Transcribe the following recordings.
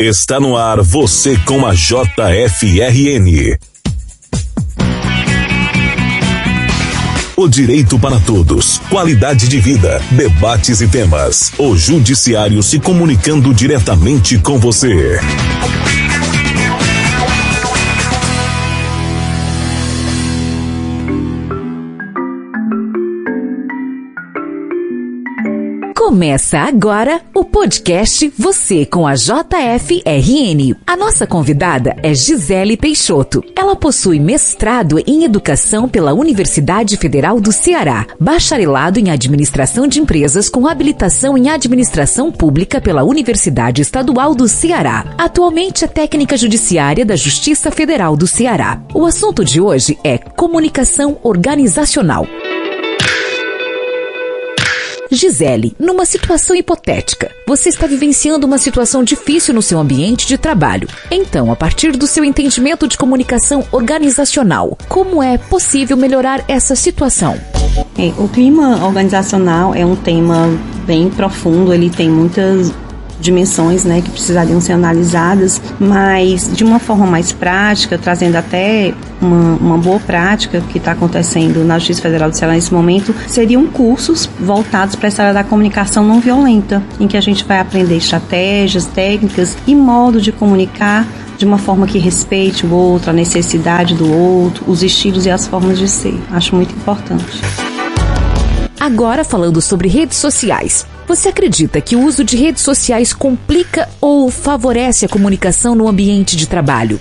Está no ar você com a JFRN. O direito para todos, qualidade de vida, debates e temas. O Judiciário se comunicando diretamente com você. Começa agora o podcast Você com a JFRN. A nossa convidada é Gisele Peixoto. Ela possui mestrado em Educação pela Universidade Federal do Ceará, bacharelado em Administração de Empresas com habilitação em Administração Pública pela Universidade Estadual do Ceará. Atualmente é técnica judiciária da Justiça Federal do Ceará. O assunto de hoje é comunicação organizacional. Gisele, numa situação hipotética, você está vivenciando uma situação difícil no seu ambiente de trabalho. Então, a partir do seu entendimento de comunicação organizacional, como é possível melhorar essa situação? É, o clima organizacional é um tema bem profundo, ele tem muitas dimensões né, que precisariam ser analisadas, mas de uma forma mais prática, trazendo até uma, uma boa prática que está acontecendo na Justiça Federal do Ceará nesse momento, seriam cursos voltados para essa área da comunicação não violenta, em que a gente vai aprender estratégias, técnicas e modo de comunicar de uma forma que respeite o outro, a necessidade do outro, os estilos e as formas de ser. Acho muito importante. Agora falando sobre redes sociais. Você acredita que o uso de redes sociais complica ou favorece a comunicação no ambiente de trabalho?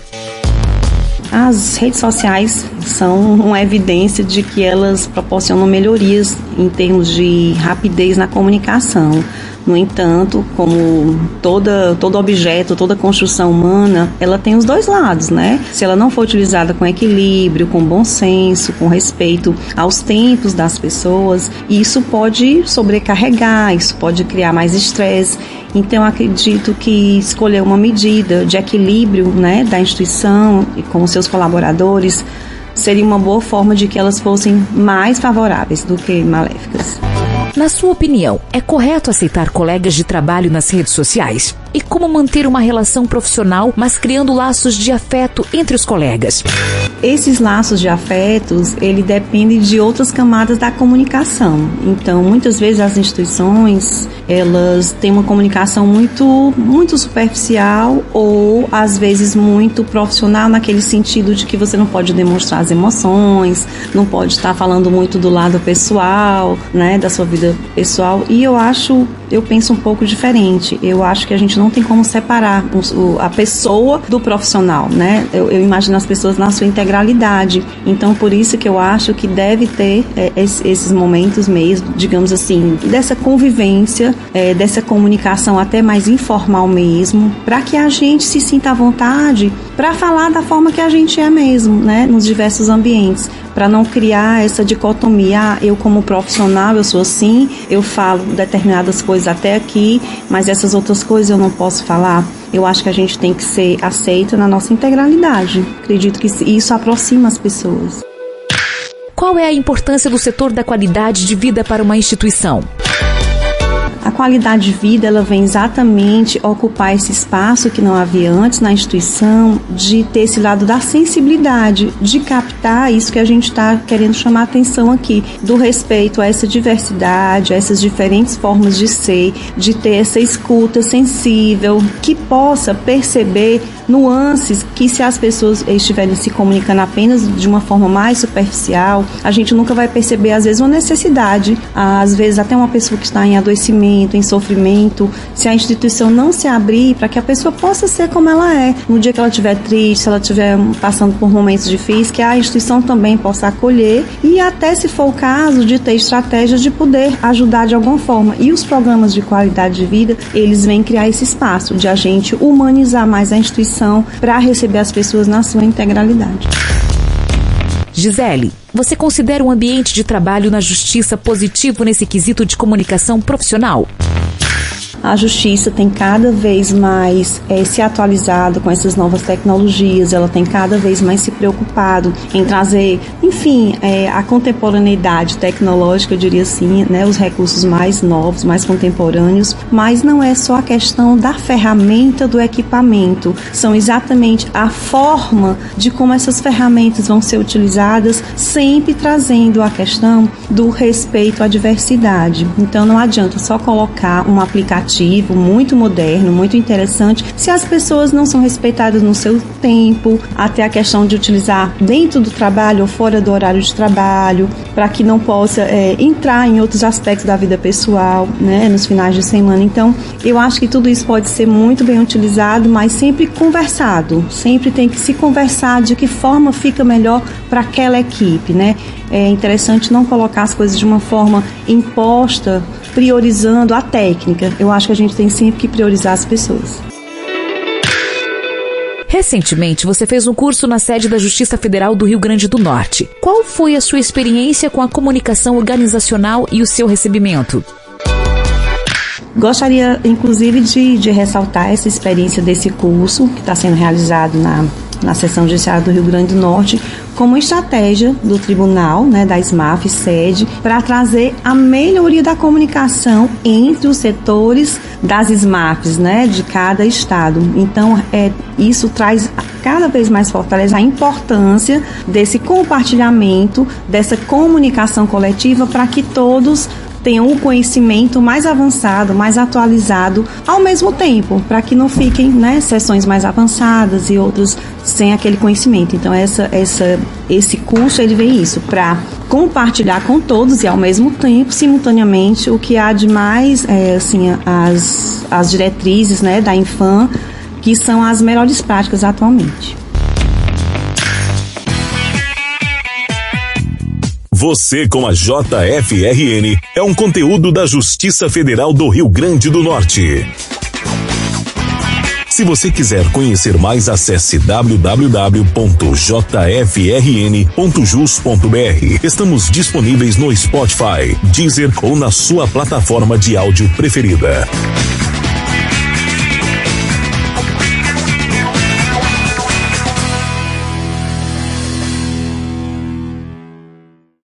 As redes sociais são uma evidência de que elas proporcionam melhorias em termos de rapidez na comunicação. No entanto, como toda, todo objeto, toda construção humana, ela tem os dois lados, né? Se ela não for utilizada com equilíbrio, com bom senso, com respeito aos tempos das pessoas, isso pode sobrecarregar, isso pode criar mais estresse. Então, acredito que escolher uma medida de equilíbrio né, da instituição e com seus colaboradores seria uma boa forma de que elas fossem mais favoráveis do que maléficas. Na sua opinião, é correto aceitar colegas de trabalho nas redes sociais? E como manter uma relação profissional, mas criando laços de afeto entre os colegas? Esses laços de afetos, ele depende de outras camadas da comunicação. Então, muitas vezes as instituições, elas têm uma comunicação muito muito superficial ou às vezes muito profissional naquele sentido de que você não pode demonstrar as emoções, não pode estar falando muito do lado pessoal, né, da sua vida pessoal. E eu acho, eu penso um pouco diferente. Eu acho que a gente não tem como separar a pessoa do profissional, né? Eu, eu imagino as pessoas na sua integralidade. Então, por isso que eu acho que deve ter é, esses momentos mesmo, digamos assim, dessa convivência, é, dessa comunicação até mais informal mesmo, para que a gente se sinta à vontade para falar da forma que a gente é mesmo, né, nos diversos ambientes para não criar essa dicotomia, ah, eu como profissional eu sou assim, eu falo determinadas coisas até aqui, mas essas outras coisas eu não posso falar. Eu acho que a gente tem que ser aceita na nossa integralidade. Acredito que isso aproxima as pessoas. Qual é a importância do setor da qualidade de vida para uma instituição? Qualidade de vida ela vem exatamente ocupar esse espaço que não havia antes na instituição, de ter esse lado da sensibilidade, de captar isso que a gente está querendo chamar atenção aqui, do respeito a essa diversidade, a essas diferentes formas de ser, de ter essa escuta sensível, que possa perceber nuances que se as pessoas estiverem se comunicando apenas de uma forma mais superficial, a gente nunca vai perceber às vezes uma necessidade, às vezes até uma pessoa que está em adoecimento, em sofrimento, se a instituição não se abrir para que a pessoa possa ser como ela é, no dia que ela estiver triste, se ela estiver passando por momentos difíceis, que a instituição também possa acolher e até se for o caso de ter estratégias de poder ajudar de alguma forma. E os programas de qualidade de vida, eles vêm criar esse espaço de a gente humanizar mais a instituição para receber as pessoas na sua integralidade. Gisele, você considera um ambiente de trabalho na justiça positivo nesse quesito de comunicação profissional? A justiça tem cada vez mais é, se atualizado com essas novas tecnologias, ela tem cada vez mais se preocupado em trazer, enfim, é, a contemporaneidade tecnológica, eu diria assim, né, os recursos mais novos, mais contemporâneos, mas não é só a questão da ferramenta do equipamento, são exatamente a forma de como essas ferramentas vão ser utilizadas, sempre trazendo a questão do respeito à diversidade. Então não adianta só colocar um aplicativo muito moderno, muito interessante, se as pessoas não são respeitadas no seu tempo, até a questão de utilizar dentro do trabalho ou fora do horário de trabalho, para que não possa é, entrar em outros aspectos da vida pessoal, né, nos finais de semana. Então, eu acho que tudo isso pode ser muito bem utilizado, mas sempre conversado. Sempre tem que se conversar de que forma fica melhor para aquela equipe, né? É interessante não colocar as coisas de uma forma imposta, priorizando a técnica. Eu acho que a gente tem sempre que priorizar as pessoas. Recentemente, você fez um curso na sede da Justiça Federal do Rio Grande do Norte. Qual foi a sua experiência com a comunicação organizacional e o seu recebimento? Gostaria, inclusive, de, de ressaltar essa experiência desse curso que está sendo realizado na, na Seção Judiciária do Rio Grande do Norte, como estratégia do tribunal, né, da SMAF sede, para trazer a melhoria da comunicação entre os setores das SMAFs, né, de cada estado. Então, é, isso traz cada vez mais fortalece a importância desse compartilhamento, dessa comunicação coletiva para que todos tenham um conhecimento mais avançado, mais atualizado ao mesmo tempo, para que não fiquem né, sessões mais avançadas e outras sem aquele conhecimento. Então essa, essa, esse curso ele vem isso para compartilhar com todos e ao mesmo tempo, simultaneamente, o que há de mais, é, assim, as, as diretrizes né, da Infam, que são as melhores práticas atualmente. Você com a JFRN é um conteúdo da Justiça Federal do Rio Grande do Norte. Se você quiser conhecer mais, acesse www.jfrn.jus.br. Estamos disponíveis no Spotify, Deezer ou na sua plataforma de áudio preferida.